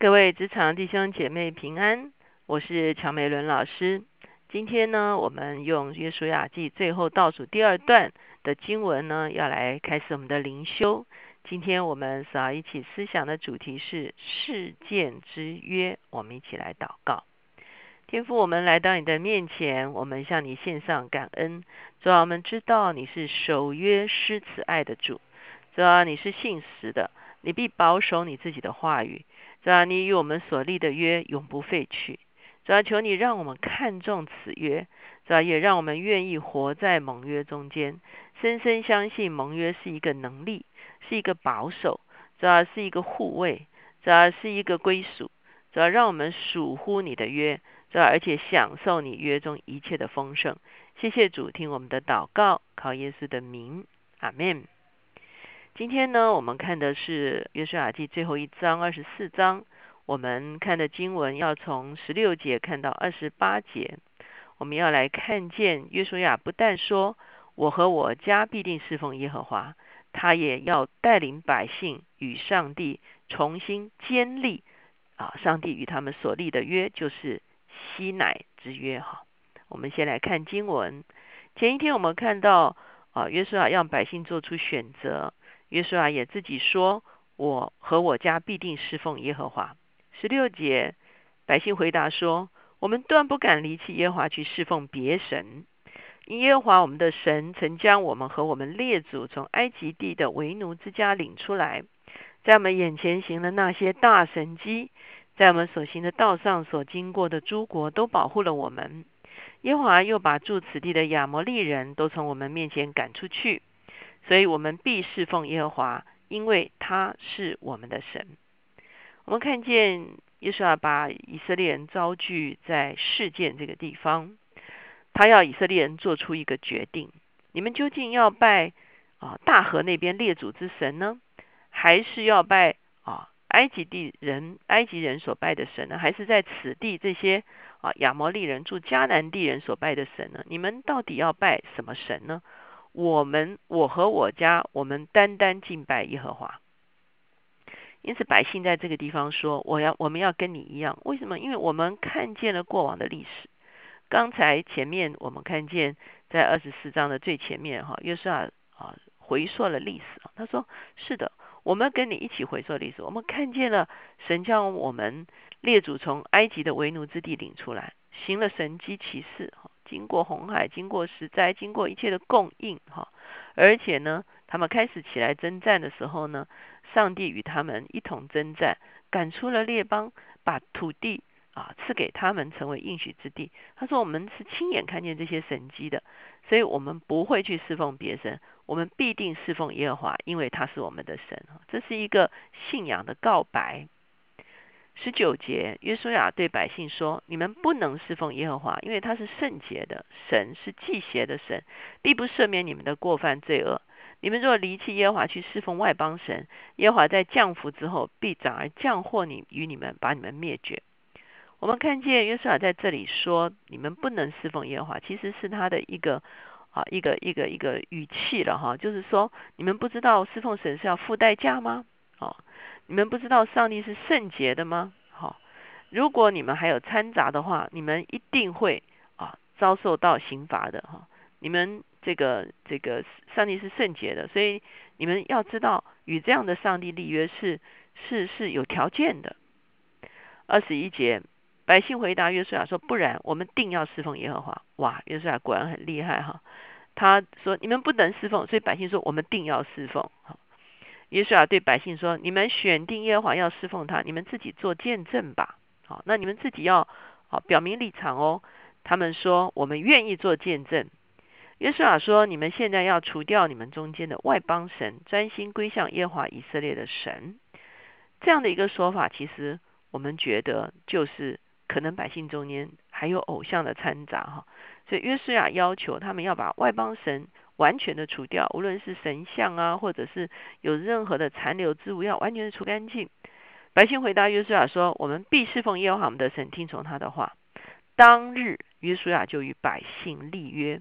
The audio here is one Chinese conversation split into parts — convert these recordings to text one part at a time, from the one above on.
各位职场弟兄姐妹平安，我是乔美伦老师。今天呢，我们用约书亚记最后倒数第二段的经文呢，要来开始我们的灵修。今天我们所要一起思想的主题是事件之约。我们一起来祷告。天父，我们来到你的面前，我们向你献上感恩。主要我们知道你是守约施慈爱的主，主要你是信实的，你必保守你自己的话语。主要你与我们所立的约永不废去。主要求你让我们看重此约，主要也让我们愿意活在盟约中间，深深相信盟约是一个能力，是一个保守，主要是一个护卫，主要是一个归属。主要让我们属乎你的约。这而且享受你约中一切的丰盛，谢谢主听我们的祷告，靠耶稣的名，阿门。今天呢，我们看的是约书亚记最后一章二十四章，我们看的经文要从十六节看到二十八节，我们要来看见约书亚不但说我和我家必定侍奉耶和华，他也要带领百姓与上帝重新建立啊，上帝与他们所立的约就是。西乃之约哈，我们先来看经文。前一天我们看到啊，约书亚让百姓做出选择，约书亚也自己说：“我和我家必定侍奉耶和华。”十六节，百姓回答说：“我们断不敢离弃耶和华去侍奉别神，因耶和华我们的神曾将我们和我们列祖从埃及地的为奴之家领出来，在我们眼前行了那些大神迹。”在我们所行的道上所经过的诸国都保护了我们。耶和华又把住此地的亚摩利人都从我们面前赶出去，所以我们必侍奉耶和华，因为他是我们的神。我们看见耶稣啊，把以色列人招聚在事件这个地方，他要以色列人做出一个决定：你们究竟要拜啊大河那边列祖之神呢，还是要拜啊？埃及地人、埃及人所拜的神呢，还是在此地这些啊亚摩利人住迦南地人所拜的神呢？你们到底要拜什么神呢？我们我和我家，我们单单敬拜耶和华。因此，百姓在这个地方说：“我要，我们要跟你一样。为什么？因为我们看见了过往的历史。刚才前面我们看见在二十四章的最前面，哈，约瑟啊回溯了历史，他说：是的。”我们跟你一起回溯历史，我们看见了神将我们列祖从埃及的为奴之地领出来，行了神机骑士，哈，经过红海，经过十灾，经过一切的供应，哈，而且呢，他们开始起来征战的时候呢，上帝与他们一同征战，赶出了列邦，把土地啊赐给他们成为应许之地。他说，我们是亲眼看见这些神迹的。所以我们不会去侍奉别神，我们必定侍奉耶和华，因为他是我们的神。这是一个信仰的告白。十九节，约书亚对百姓说：“你们不能侍奉耶和华，因为他是圣洁的神，是祭邪的神，必不赦免你们的过犯罪恶。你们若离弃耶和华去侍奉外邦神，耶和华在降福之后，必转而降祸你与你们，把你们灭绝。”我们看见约书亚在这里说：“你们不能侍奉耶和华。”其实是他的一个啊，一个一个一个语气了哈，就是说你们不知道侍奉神是要付代价吗？哦，你们不知道上帝是圣洁的吗？好，如果你们还有掺杂的话，你们一定会啊遭受到刑罚的哈。你们这个这个上帝是圣洁的，所以你们要知道与这样的上帝立约是是是有条件的。二十一节。百姓回答约书亚说：“不然，我们定要侍奉耶和华。”哇，约书亚果然很厉害哈。他说：“你们不能侍奉。”所以百姓说：“我们定要侍奉。”约书亚对百姓说：“你们选定耶和华要侍奉他，你们自己做见证吧。好，那你们自己要好表明立场哦。”他们说：“我们愿意做见证。”约书亚说：“你们现在要除掉你们中间的外邦神，专心归向耶和华以色列的神。”这样的一个说法，其实我们觉得就是。可能百姓中间还有偶像的掺杂哈，所以约书亚要求他们要把外邦神完全的除掉，无论是神像啊，或者是有任何的残留之物，要完全的除干净。百姓回答约书亚说：“我们必侍奉耶和华我们的神，听从他的话。”当日约书亚就与百姓立约，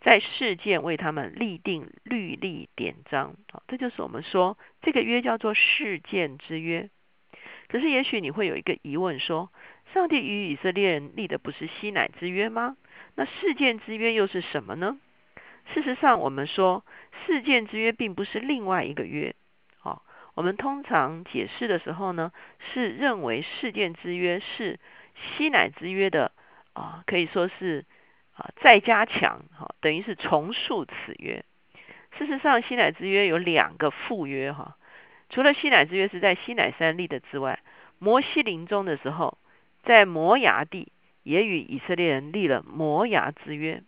在事件为他们立定律例典章。好，这就是我们说这个约叫做事件之约。可是也许你会有一个疑问说，上帝与以色列人立的不是西乃之约吗？那事件之约又是什么呢？事实上，我们说事件之约并不是另外一个约。哦，我们通常解释的时候呢，是认为事件之约是西乃之约的啊，可以说是啊再加强，哈，等于是重塑此约。事实上，西乃之约有两个附约，哈，除了西乃之约是在西乃山立的之外，摩西临终的时候，在摩崖地也与以色列人立了摩崖之约。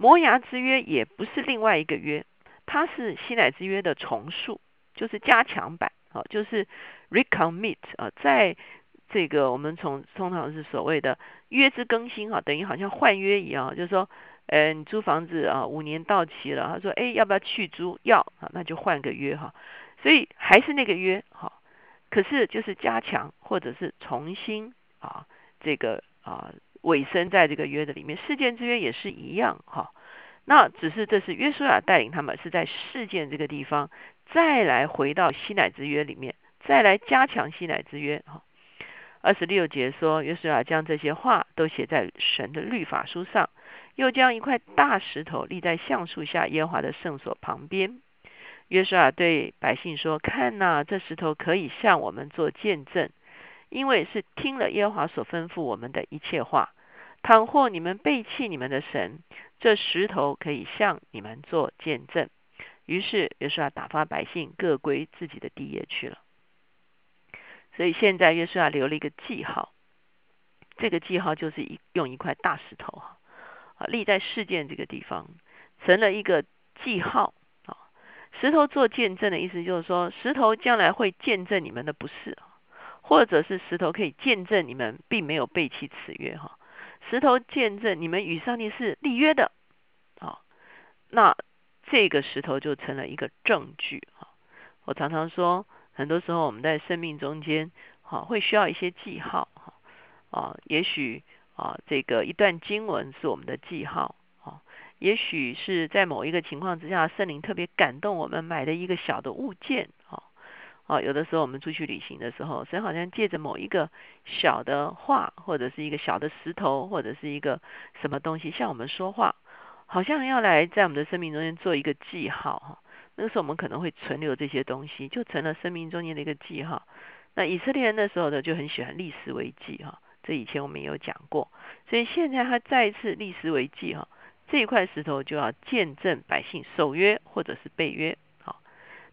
摩崖之约也不是另外一个约，它是西乃之约的重塑，就是加强版，啊，就是 recommit 啊，在这个我们从通常是所谓的约之更新，哈，等于好像换约一样，就是说，呃，你租房子啊，五年到期了，他说，哎，要不要去租？要啊，那就换个约哈，所以还是那个约，哈，可是就是加强或者是重新啊，这个啊。尾声在这个约的里面，事件之约也是一样哈。那只是这是约书亚带领他们是在事件这个地方，再来回到西乃之约里面，再来加强西乃之约哈。二十六节说，约书亚将这些话都写在神的律法书上，又将一块大石头立在橡树下耶华的圣所旁边。约书亚对百姓说：“看呐，这石头可以向我们做见证。”因为是听了耶和华所吩咐我们的一切话，倘或你们背弃你们的神，这石头可以向你们做见证。于是约书亚打发百姓各归自己的地业去了。所以现在约书亚留了一个记号，这个记号就是一用一块大石头哈啊立在事件这个地方，成了一个记号啊。石头做见证的意思就是说，石头将来会见证你们的不是。或者是石头可以见证你们并没有背弃此约哈，石头见证你们与上帝是立约的，好，那这个石头就成了一个证据哈。我常常说，很多时候我们在生命中间，哈，会需要一些记号哈，啊，也许啊，这个一段经文是我们的记号，啊，也许是在某一个情况之下，圣灵特别感动我们买的一个小的物件，哦。有的时候我们出去旅行的时候，神好像借着某一个小的画，或者是一个小的石头，或者是一个什么东西向我们说话，好像要来在我们的生命中间做一个记号哈。那个时候我们可能会存留这些东西，就成了生命中间的一个记号。那以色列人那时候呢，就很喜欢立石为记哈。这以前我们也有讲过，所以现在他再一次立石为记哈，这一块石头就要见证百姓守约或者是背约。好，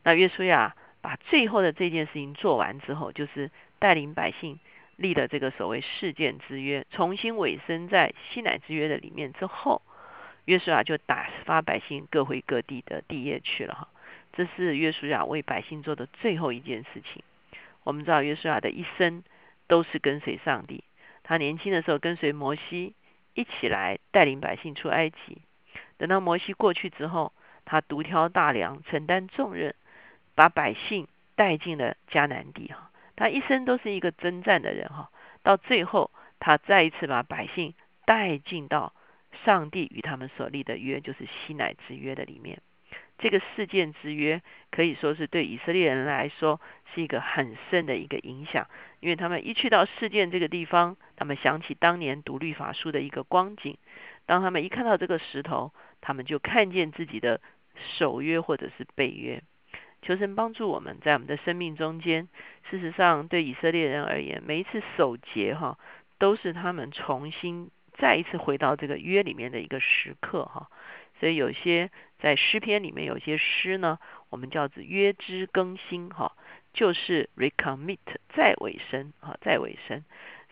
那约书亚。把最后的这件事情做完之后，就是带领百姓立了这个所谓事件之约，重新委身在西乃之约的里面之后，约书亚就打发百姓各回各地的地业去了哈。这是约书亚为百姓做的最后一件事情。我们知道约书亚的一生都是跟随上帝，他年轻的时候跟随摩西一起来带领百姓出埃及，等到摩西过去之后，他独挑大梁，承担重任。把百姓带进了迦南地哈，他一生都是一个征战的人哈，到最后他再一次把百姓带进到上帝与他们所立的约，就是西乃之约的里面。这个事件之约可以说是对以色列人来说是一个很深的一个影响，因为他们一去到事件这个地方，他们想起当年读律法书的一个光景。当他们一看到这个石头，他们就看见自己的守约或者是背约。求神帮助我们在我们的生命中间。事实上，对以色列人而言，每一次守节哈，都是他们重新再一次回到这个约里面的一个时刻哈。所以，有些在诗篇里面有些诗呢，我们叫做约之更新哈，就是 recommit 再尾声哈，再尾声。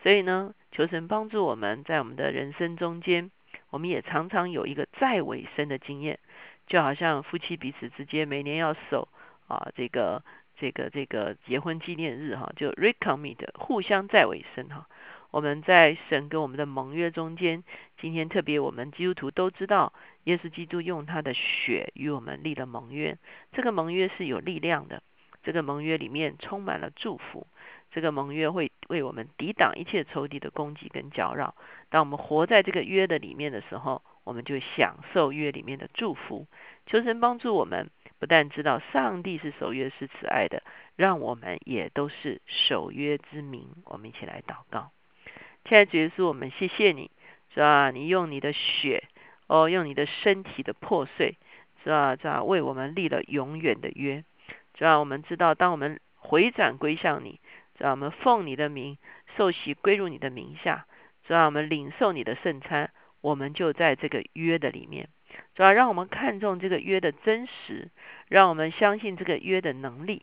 所以呢，求神帮助我们在我们的人生中间，我们也常常有一个再尾声的经验，就好像夫妻彼此之间每年要守。啊，这个这个这个结婚纪念日哈，就 recommit 互相在尾声哈。我们在神跟我们的盟约中间，今天特别我们基督徒都知道，耶稣基督用他的血与我们立了盟约。这个盟约是有力量的，这个盟约里面充满了祝福。这个盟约会为我们抵挡一切仇敌的攻击跟搅扰。当我们活在这个约的里面的时候，我们就享受约里面的祝福。求神帮助我们。不但知道上帝是守约是慈爱的，让我们也都是守约之民。我们一起来祷告，亲爱的主耶稣，我们谢谢你，是吧？你用你的血，哦，用你的身体的破碎，是吧？是吧？为我们立了永远的约，是吧？我们知道，当我们回转归向你，是吧？我们奉你的名受洗归入你的名下，是吧？我们领受你的圣餐，我们就在这个约的里面。主要让我们看重这个约的真实，让我们相信这个约的能力。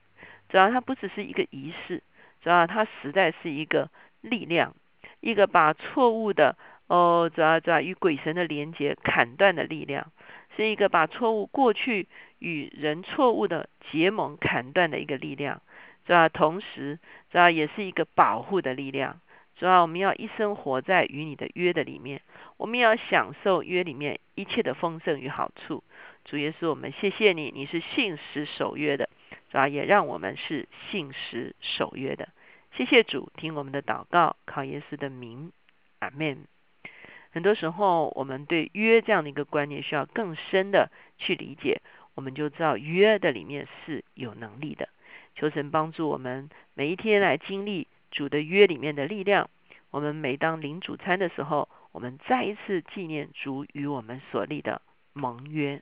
主要它不只是一个仪式，主要它实在是一个力量，一个把错误的哦，主要主要与鬼神的连接砍断的力量，是一个把错误过去与人错误的结盟砍断的一个力量。主要同时，主要也是一个保护的力量。主要我们要一生活在与你的约的里面，我们要享受约里面一切的丰盛与好处。主耶稣，我们谢谢你，你是信实守约的，主要也让我们是信实守约的。谢谢主，听我们的祷告，靠耶稣的名，阿门。很多时候，我们对约这样的一个观念需要更深的去理解，我们就知道约的里面是有能力的。求神帮助我们每一天来经历。主的约里面的力量，我们每当领主餐的时候，我们再一次纪念主与我们所立的盟约。